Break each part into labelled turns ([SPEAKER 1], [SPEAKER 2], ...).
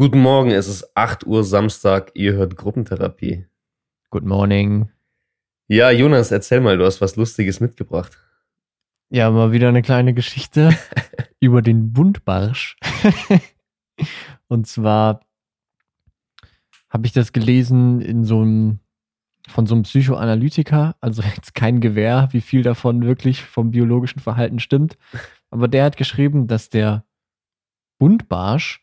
[SPEAKER 1] Guten Morgen, es ist 8 Uhr Samstag, ihr hört Gruppentherapie.
[SPEAKER 2] Good morning.
[SPEAKER 1] Ja, Jonas, erzähl mal, du hast was Lustiges mitgebracht.
[SPEAKER 2] Ja, mal wieder eine kleine Geschichte über den Buntbarsch. Und zwar habe ich das gelesen in so einem von so einem Psychoanalytiker, also jetzt kein Gewehr, wie viel davon wirklich vom biologischen Verhalten stimmt, aber der hat geschrieben, dass der Buntbarsch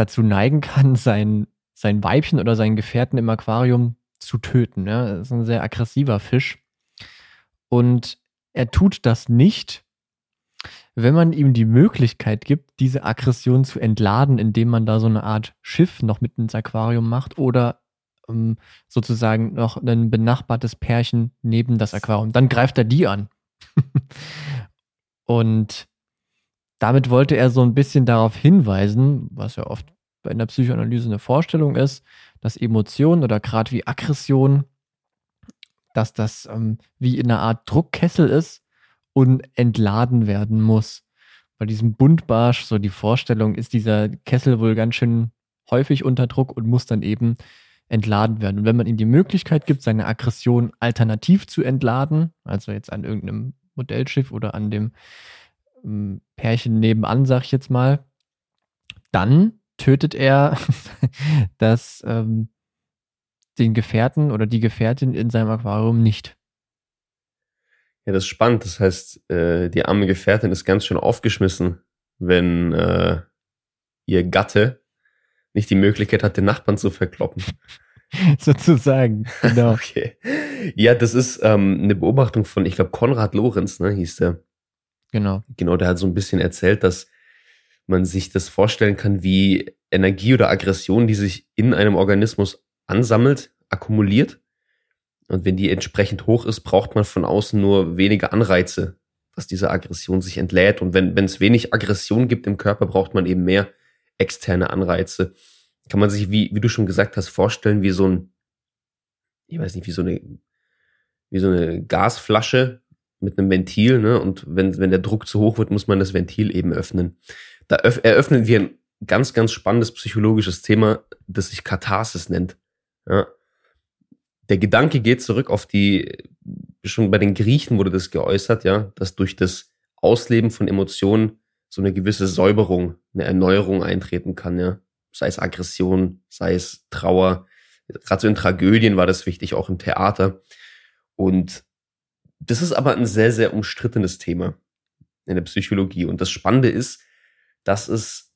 [SPEAKER 2] dazu neigen kann, sein, sein Weibchen oder seinen Gefährten im Aquarium zu töten. Ja? Das ist ein sehr aggressiver Fisch. Und er tut das nicht, wenn man ihm die Möglichkeit gibt, diese Aggression zu entladen, indem man da so eine Art Schiff noch mit ins Aquarium macht oder ähm, sozusagen noch ein benachbartes Pärchen neben das Aquarium. Dann greift er die an. Und damit wollte er so ein bisschen darauf hinweisen, was ja oft in der Psychoanalyse eine Vorstellung ist, dass Emotionen oder gerade wie Aggression, dass das ähm, wie in einer Art Druckkessel ist und entladen werden muss. Bei diesem Buntbarsch, so die Vorstellung, ist dieser Kessel wohl ganz schön häufig unter Druck und muss dann eben entladen werden. Und wenn man ihm die Möglichkeit gibt, seine Aggression alternativ zu entladen, also jetzt an irgendeinem Modellschiff oder an dem Pärchen nebenan, sag ich jetzt mal, dann tötet er das, ähm, den Gefährten oder die Gefährtin in seinem Aquarium nicht.
[SPEAKER 1] Ja, das ist spannend. Das heißt, äh, die arme Gefährtin ist ganz schön aufgeschmissen, wenn äh, ihr Gatte nicht die Möglichkeit hat, den Nachbarn zu verkloppen.
[SPEAKER 2] Sozusagen, genau.
[SPEAKER 1] okay. Ja, das ist ähm, eine Beobachtung von, ich glaube, Konrad Lorenz, ne, hieß der.
[SPEAKER 2] Genau.
[SPEAKER 1] Genau, der hat so ein bisschen erzählt, dass man sich das vorstellen kann, wie Energie oder Aggression, die sich in einem Organismus ansammelt, akkumuliert. Und wenn die entsprechend hoch ist, braucht man von außen nur wenige Anreize, dass diese Aggression sich entlädt. Und wenn es wenig Aggression gibt im Körper, braucht man eben mehr externe Anreize. Kann man sich, wie, wie du schon gesagt hast, vorstellen, wie so ein, ich weiß nicht, wie so eine, wie so eine Gasflasche mit einem Ventil, ne? Und wenn, wenn der Druck zu hoch wird, muss man das Ventil eben öffnen. Da eröffnen wir ein ganz, ganz spannendes psychologisches Thema, das sich Katharsis nennt. Ja. Der Gedanke geht zurück auf die, schon bei den Griechen wurde das geäußert, ja, dass durch das Ausleben von Emotionen so eine gewisse Säuberung, eine Erneuerung eintreten kann, ja. Sei es Aggression, sei es Trauer. Gerade so in Tragödien war das wichtig, auch im Theater. Und das ist aber ein sehr, sehr umstrittenes Thema in der Psychologie. Und das Spannende ist, dass es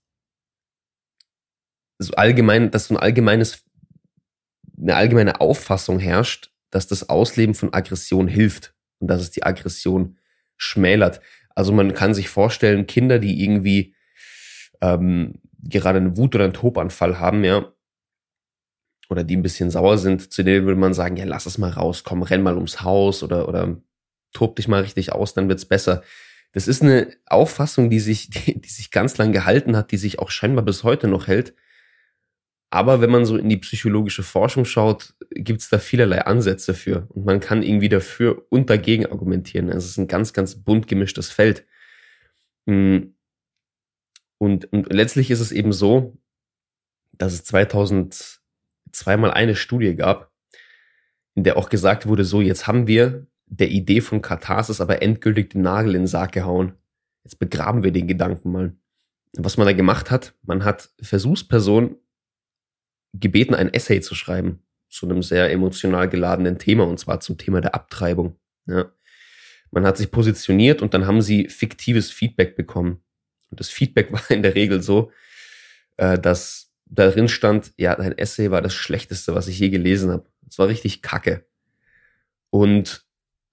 [SPEAKER 1] so allgemein, dass so ein allgemeines, eine allgemeine Auffassung herrscht, dass das Ausleben von Aggression hilft und dass es die Aggression schmälert. Also man kann sich vorstellen, Kinder, die irgendwie ähm, gerade einen Wut- oder einen Tobanfall haben, ja, oder die ein bisschen sauer sind, zu denen würde man sagen, ja, lass es mal raus, komm, renn mal ums Haus oder, oder tob dich mal richtig aus, dann wird's besser. Das ist eine Auffassung, die sich, die, die sich ganz lang gehalten hat, die sich auch scheinbar bis heute noch hält. Aber wenn man so in die psychologische Forschung schaut, gibt es da vielerlei Ansätze für. Und man kann irgendwie dafür und dagegen argumentieren. Also es ist ein ganz, ganz bunt gemischtes Feld. Hm. Und, und letztlich ist es eben so, dass es 2002 mal eine Studie gab, in der auch gesagt wurde, so jetzt haben wir der Idee von Katharsis aber endgültig den Nagel in den Sarg gehauen. Jetzt begraben wir den Gedanken mal. Was man da gemacht hat, man hat Versuchspersonen gebeten, ein Essay zu schreiben zu einem sehr emotional geladenen Thema, und zwar zum Thema der Abtreibung. Ja. Man hat sich positioniert und dann haben sie fiktives Feedback bekommen. Und das Feedback war in der Regel so, äh, dass darin stand, ja, dein Essay war das Schlechteste, was ich je gelesen habe. Es war richtig kacke. Und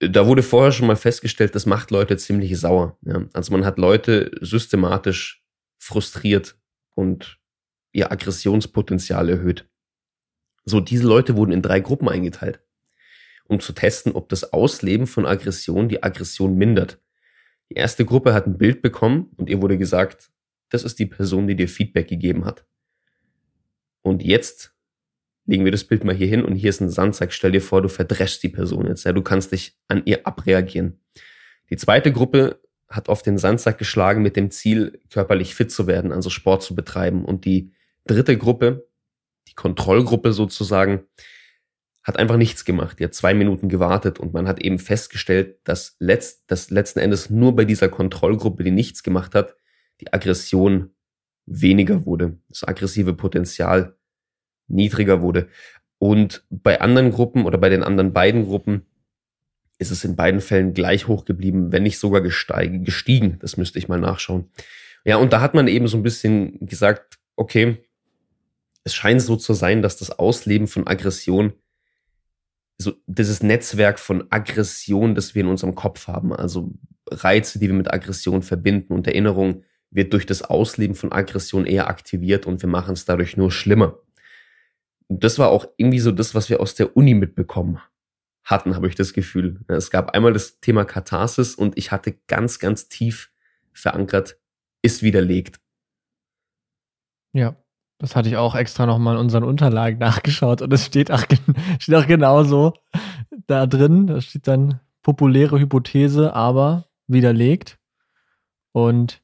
[SPEAKER 1] da wurde vorher schon mal festgestellt, das macht Leute ziemlich sauer. Ja. Also man hat Leute systematisch frustriert und ihr Aggressionspotenzial erhöht. So, diese Leute wurden in drei Gruppen eingeteilt, um zu testen, ob das Ausleben von Aggression die Aggression mindert. Die erste Gruppe hat ein Bild bekommen und ihr wurde gesagt, das ist die Person, die dir Feedback gegeben hat. Und jetzt legen wir das Bild mal hier hin und hier ist ein Sandsack. Stell dir vor, du verdreschst die Person jetzt. Ja, du kannst dich an ihr abreagieren. Die zweite Gruppe hat auf den Sandsack geschlagen mit dem Ziel, körperlich fit zu werden, also Sport zu betreiben. Und die dritte Gruppe, die Kontrollgruppe sozusagen, hat einfach nichts gemacht. Die hat zwei Minuten gewartet und man hat eben festgestellt, dass, letzt, dass letzten Endes nur bei dieser Kontrollgruppe, die nichts gemacht hat, die Aggression weniger wurde, das aggressive Potenzial niedriger wurde. Und bei anderen Gruppen oder bei den anderen beiden Gruppen ist es in beiden Fällen gleich hoch geblieben, wenn nicht sogar gestiegen. Das müsste ich mal nachschauen. Ja, und da hat man eben so ein bisschen gesagt, okay, es scheint so zu sein, dass das Ausleben von Aggression so dieses Netzwerk von Aggression, das wir in unserem Kopf haben, also Reize, die wir mit Aggression verbinden und Erinnerung wird durch das Ausleben von Aggression eher aktiviert und wir machen es dadurch nur schlimmer. Und das war auch irgendwie so das, was wir aus der Uni mitbekommen hatten, habe ich das Gefühl. Es gab einmal das Thema Katharsis und ich hatte ganz, ganz tief verankert, ist widerlegt.
[SPEAKER 2] Ja, das hatte ich auch extra nochmal in unseren Unterlagen nachgeschaut und es steht auch, steht auch genauso da drin. Da steht dann populäre Hypothese, aber widerlegt. Und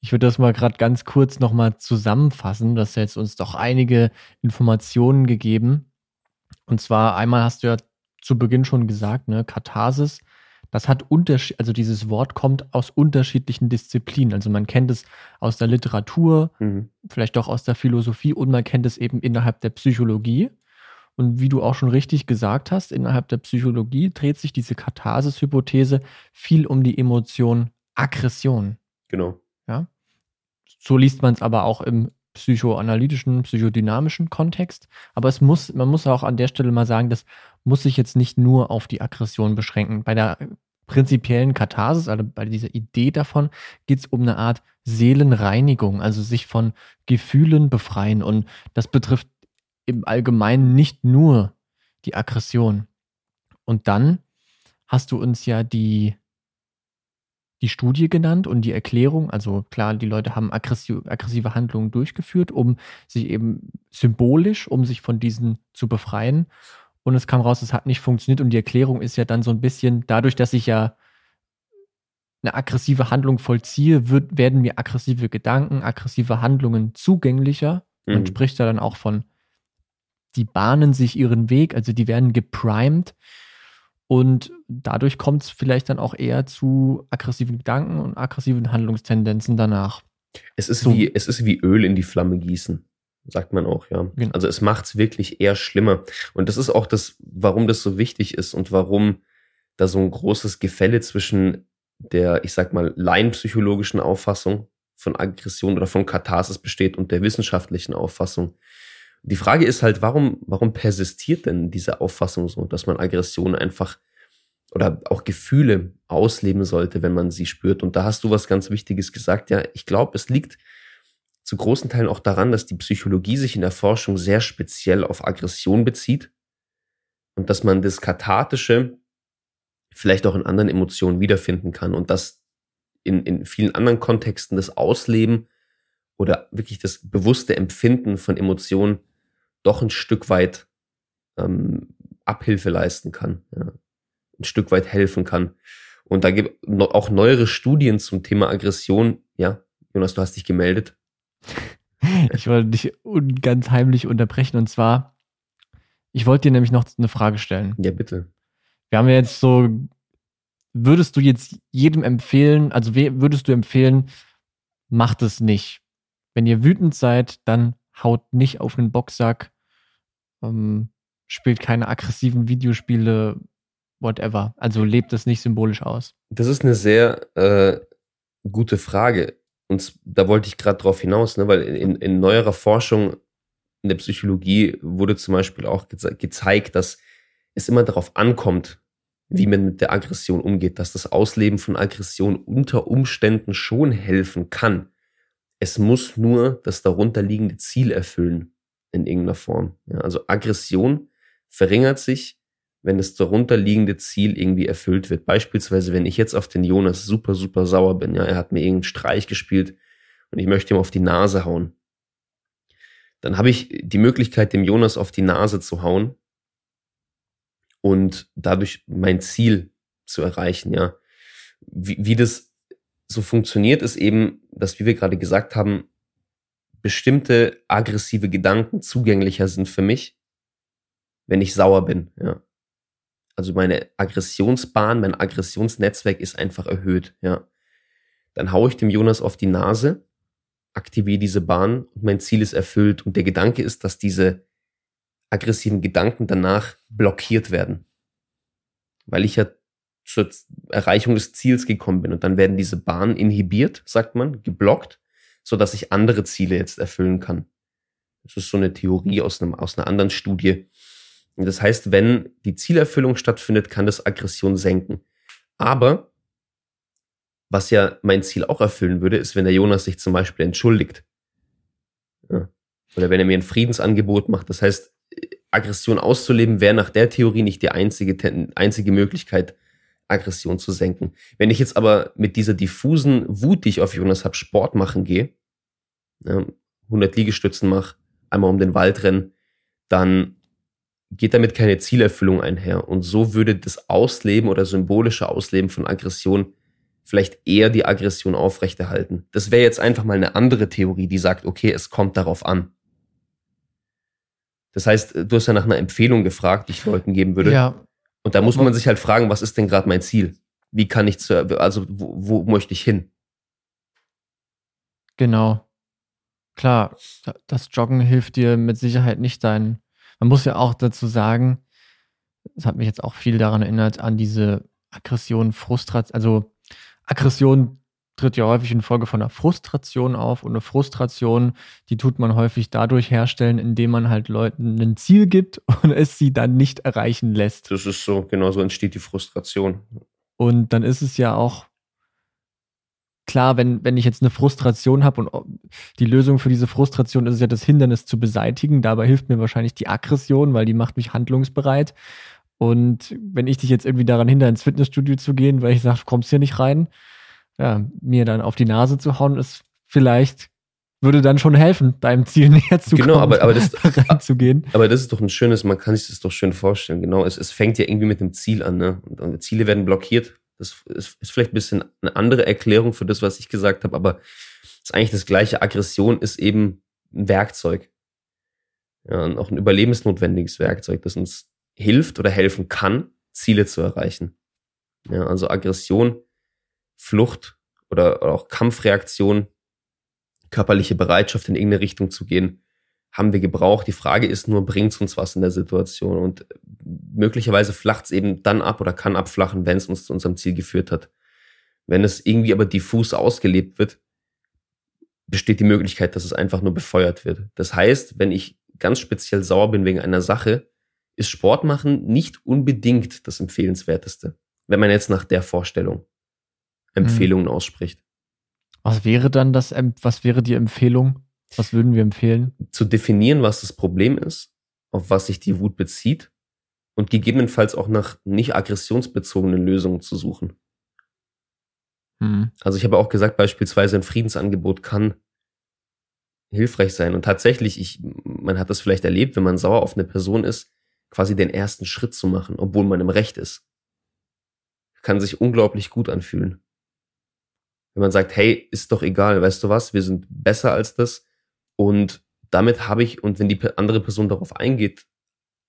[SPEAKER 2] ich würde das mal gerade ganz kurz nochmal zusammenfassen. Das hat jetzt uns doch einige Informationen gegeben. Und zwar einmal hast du ja zu Beginn schon gesagt, ne, Katharsis das hat Unterschied, also dieses Wort kommt aus unterschiedlichen Disziplinen. Also man kennt es aus der Literatur, mhm. vielleicht auch aus der Philosophie und man kennt es eben innerhalb der Psychologie. Und wie du auch schon richtig gesagt hast, innerhalb der Psychologie dreht sich diese Katharsis-Hypothese viel um die Emotion Aggression.
[SPEAKER 1] Genau.
[SPEAKER 2] So liest man es aber auch im psychoanalytischen, psychodynamischen Kontext. Aber es muss, man muss auch an der Stelle mal sagen, das muss sich jetzt nicht nur auf die Aggression beschränken. Bei der prinzipiellen Katharsis, also bei dieser Idee davon, geht es um eine Art Seelenreinigung, also sich von Gefühlen befreien. Und das betrifft im Allgemeinen nicht nur die Aggression. Und dann hast du uns ja die die Studie genannt und die Erklärung. Also klar, die Leute haben aggressive, aggressive Handlungen durchgeführt, um sich eben symbolisch, um sich von diesen zu befreien. Und es kam raus, es hat nicht funktioniert. Und die Erklärung ist ja dann so ein bisschen, dadurch, dass ich ja eine aggressive Handlung vollziehe, wird, werden mir aggressive Gedanken, aggressive Handlungen zugänglicher. Man mhm. spricht da dann auch von, die bahnen sich ihren Weg, also die werden geprimed. Und dadurch kommt es vielleicht dann auch eher zu aggressiven Gedanken und aggressiven Handlungstendenzen danach.
[SPEAKER 1] Es ist, so. wie, es ist wie Öl in die Flamme gießen, sagt man auch, ja. Genau. Also es macht es wirklich eher schlimmer. Und das ist auch das, warum das so wichtig ist und warum da so ein großes Gefälle zwischen der, ich sag mal, laienpsychologischen Auffassung von Aggression oder von Katharsis besteht und der wissenschaftlichen Auffassung. Die Frage ist halt, warum, warum persistiert denn diese Auffassung so, dass man Aggression einfach oder auch Gefühle ausleben sollte, wenn man sie spürt? Und da hast du was ganz Wichtiges gesagt. Ja, ich glaube, es liegt zu großen Teilen auch daran, dass die Psychologie sich in der Forschung sehr speziell auf Aggression bezieht und dass man das Kathartische vielleicht auch in anderen Emotionen wiederfinden kann und dass in, in vielen anderen Kontexten das Ausleben oder wirklich das bewusste Empfinden von Emotionen doch ein Stück weit ähm, Abhilfe leisten kann, ja, ein Stück weit helfen kann. Und da gibt es auch neuere Studien zum Thema Aggression. Ja, Jonas, du hast dich gemeldet.
[SPEAKER 2] Ich wollte dich ganz heimlich unterbrechen und zwar, ich wollte dir nämlich noch eine Frage stellen.
[SPEAKER 1] Ja, bitte.
[SPEAKER 2] Wir haben ja jetzt so, würdest du jetzt jedem empfehlen, also würdest du empfehlen, macht es nicht. Wenn ihr wütend seid, dann haut nicht auf den Boxsack, ähm, spielt keine aggressiven Videospiele, whatever. Also lebt es nicht symbolisch aus.
[SPEAKER 1] Das ist eine sehr äh, gute Frage. Und da wollte ich gerade drauf hinaus, ne? weil in, in neuerer Forschung in der Psychologie wurde zum Beispiel auch geze gezeigt, dass es immer darauf ankommt, wie man mit der Aggression umgeht, dass das Ausleben von Aggression unter Umständen schon helfen kann. Es muss nur das darunterliegende Ziel erfüllen in irgendeiner Form. Ja, also Aggression verringert sich, wenn das darunterliegende Ziel irgendwie erfüllt wird. Beispielsweise, wenn ich jetzt auf den Jonas super, super sauer bin, ja, er hat mir irgendeinen Streich gespielt und ich möchte ihm auf die Nase hauen. Dann habe ich die Möglichkeit, dem Jonas auf die Nase zu hauen und dadurch mein Ziel zu erreichen, ja. Wie, wie das so funktioniert, ist eben, dass, wie wir gerade gesagt haben, bestimmte aggressive Gedanken zugänglicher sind für mich, wenn ich sauer bin. Ja. Also meine Aggressionsbahn, mein Aggressionsnetzwerk ist einfach erhöht. Ja. Dann haue ich dem Jonas auf die Nase, aktiviere diese Bahn und mein Ziel ist erfüllt. Und der Gedanke ist, dass diese aggressiven Gedanken danach blockiert werden. Weil ich ja zur Erreichung des Ziels gekommen bin. Und dann werden diese Bahnen inhibiert, sagt man, geblockt, so dass ich andere Ziele jetzt erfüllen kann. Das ist so eine Theorie aus, einem, aus einer anderen Studie. Und das heißt, wenn die Zielerfüllung stattfindet, kann das Aggression senken. Aber was ja mein Ziel auch erfüllen würde, ist, wenn der Jonas sich zum Beispiel entschuldigt. Ja. Oder wenn er mir ein Friedensangebot macht. Das heißt, Aggression auszuleben wäre nach der Theorie nicht die einzige, einzige Möglichkeit, Aggression zu senken. Wenn ich jetzt aber mit dieser diffusen Wut, die ich auf Jonas habe, Sport machen gehe, ja, 100 Liegestützen mache, einmal um den Wald rennen, dann geht damit keine Zielerfüllung einher. Und so würde das Ausleben oder symbolische Ausleben von Aggression vielleicht eher die Aggression aufrechterhalten. Das wäre jetzt einfach mal eine andere Theorie, die sagt, okay, es kommt darauf an. Das heißt, du hast ja nach einer Empfehlung gefragt, die ich Leuten geben würde.
[SPEAKER 2] Ja.
[SPEAKER 1] Und da muss man sich halt fragen, was ist denn gerade mein Ziel? Wie kann ich zu, also wo, wo möchte ich hin?
[SPEAKER 2] Genau. Klar, das Joggen hilft dir mit Sicherheit nicht dein. Man muss ja auch dazu sagen, es hat mich jetzt auch viel daran erinnert, an diese Aggression, Frustration, also Aggression tritt ja häufig in Folge von einer Frustration auf und eine Frustration, die tut man häufig dadurch herstellen, indem man halt Leuten ein Ziel gibt und es sie dann nicht erreichen lässt.
[SPEAKER 1] Das ist so, genau so entsteht die Frustration.
[SPEAKER 2] Und dann ist es ja auch klar, wenn, wenn ich jetzt eine Frustration habe und die Lösung für diese Frustration ist ja das Hindernis zu beseitigen, dabei hilft mir wahrscheinlich die Aggression, weil die macht mich handlungsbereit. Und wenn ich dich jetzt irgendwie daran hindere, ins Fitnessstudio zu gehen, weil ich sage, du kommst hier nicht rein, ja, mir dann auf die Nase zu hauen, ist vielleicht würde dann schon helfen, deinem Ziel näher zu
[SPEAKER 1] genau,
[SPEAKER 2] kommen,
[SPEAKER 1] aber, aber das,
[SPEAKER 2] reinzugehen.
[SPEAKER 1] Aber das ist doch ein schönes, man kann sich das doch schön vorstellen. Genau, es, es fängt ja irgendwie mit dem Ziel an, ne? Und, und Ziele werden blockiert. Das ist, ist vielleicht ein bisschen eine andere Erklärung für das, was ich gesagt habe, aber es ist eigentlich das gleiche. Aggression ist eben ein Werkzeug. Ja, und auch ein überlebensnotwendiges Werkzeug, das uns hilft oder helfen kann, Ziele zu erreichen. Ja, also Aggression Flucht oder, auch Kampfreaktion, körperliche Bereitschaft in irgendeine Richtung zu gehen, haben wir gebraucht. Die Frage ist nur, bringt es uns was in der Situation? Und möglicherweise flacht es eben dann ab oder kann abflachen, wenn es uns zu unserem Ziel geführt hat. Wenn es irgendwie aber diffus ausgelebt wird, besteht die Möglichkeit, dass es einfach nur befeuert wird. Das heißt, wenn ich ganz speziell sauer bin wegen einer Sache, ist Sport machen nicht unbedingt das Empfehlenswerteste. Wenn man jetzt nach der Vorstellung Empfehlungen mhm. ausspricht.
[SPEAKER 2] Was wäre dann das, was wäre die Empfehlung? Was würden wir empfehlen?
[SPEAKER 1] Zu definieren, was das Problem ist, auf was sich die Wut bezieht und gegebenenfalls auch nach nicht aggressionsbezogenen Lösungen zu suchen. Mhm. Also ich habe auch gesagt, beispielsweise ein Friedensangebot kann hilfreich sein. Und tatsächlich, ich, man hat das vielleicht erlebt, wenn man sauer auf eine Person ist, quasi den ersten Schritt zu machen, obwohl man im Recht ist. Kann sich unglaublich gut anfühlen. Wenn man sagt, hey, ist doch egal, weißt du was, wir sind besser als das. Und damit habe ich, und wenn die andere Person darauf eingeht,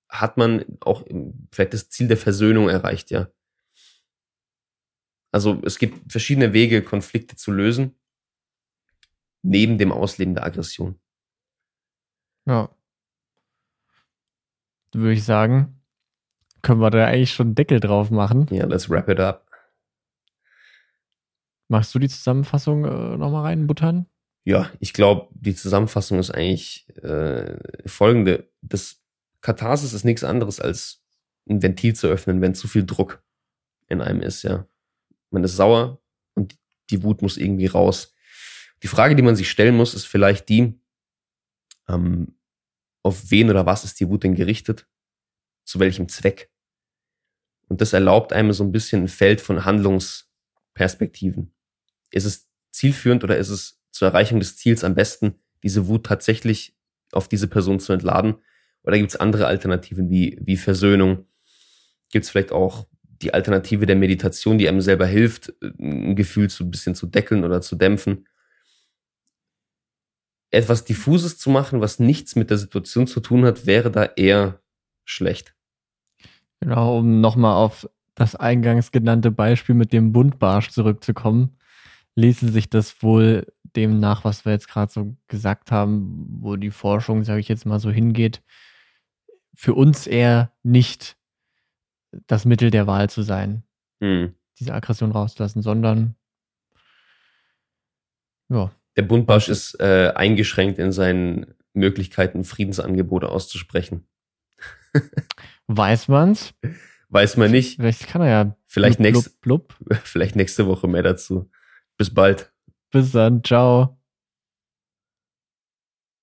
[SPEAKER 1] hat man auch vielleicht das Ziel der Versöhnung erreicht, ja. Also es gibt verschiedene Wege, Konflikte zu lösen, neben dem Ausleben der Aggression.
[SPEAKER 2] Ja. Würde ich sagen, können wir da eigentlich schon einen Deckel drauf machen.
[SPEAKER 1] Ja, let's wrap it up.
[SPEAKER 2] Machst du die Zusammenfassung äh, nochmal reinbuttern?
[SPEAKER 1] Ja, ich glaube, die Zusammenfassung ist eigentlich äh, folgende. Das Katharsis ist nichts anderes als ein Ventil zu öffnen, wenn zu viel Druck in einem ist, ja. Man ist sauer und die Wut muss irgendwie raus. Die Frage, die man sich stellen muss, ist vielleicht die, ähm, auf wen oder was ist die Wut denn gerichtet? Zu welchem Zweck? Und das erlaubt einem so ein bisschen ein Feld von Handlungsperspektiven ist es zielführend oder ist es zur Erreichung des Ziels am besten, diese Wut tatsächlich auf diese Person zu entladen? Oder gibt es andere Alternativen wie, wie Versöhnung? Gibt es vielleicht auch die Alternative der Meditation, die einem selber hilft, ein Gefühl zu ein bisschen zu deckeln oder zu dämpfen. Etwas Diffuses zu machen, was nichts mit der Situation zu tun hat, wäre da eher schlecht.
[SPEAKER 2] Genau, um nochmal auf das eingangs genannte Beispiel mit dem Buntbarsch zurückzukommen, ließe sich das wohl dem nach, was wir jetzt gerade so gesagt haben, wo die Forschung, sage ich jetzt mal so hingeht, für uns eher nicht das Mittel der Wahl zu sein,
[SPEAKER 1] Hm.
[SPEAKER 2] diese Aggression rauszulassen, sondern ja,
[SPEAKER 1] Der Buntbarsch ist äh, eingeschränkt in seinen Möglichkeiten, Friedensangebote auszusprechen.
[SPEAKER 2] weiß man's.
[SPEAKER 1] Weiß man nicht.
[SPEAKER 2] Vielleicht kann er ja
[SPEAKER 1] Vielleicht,
[SPEAKER 2] blub,
[SPEAKER 1] nächst,
[SPEAKER 2] blub, blub.
[SPEAKER 1] vielleicht nächste Woche mehr dazu. Bis bald.
[SPEAKER 2] Bis dann, ciao.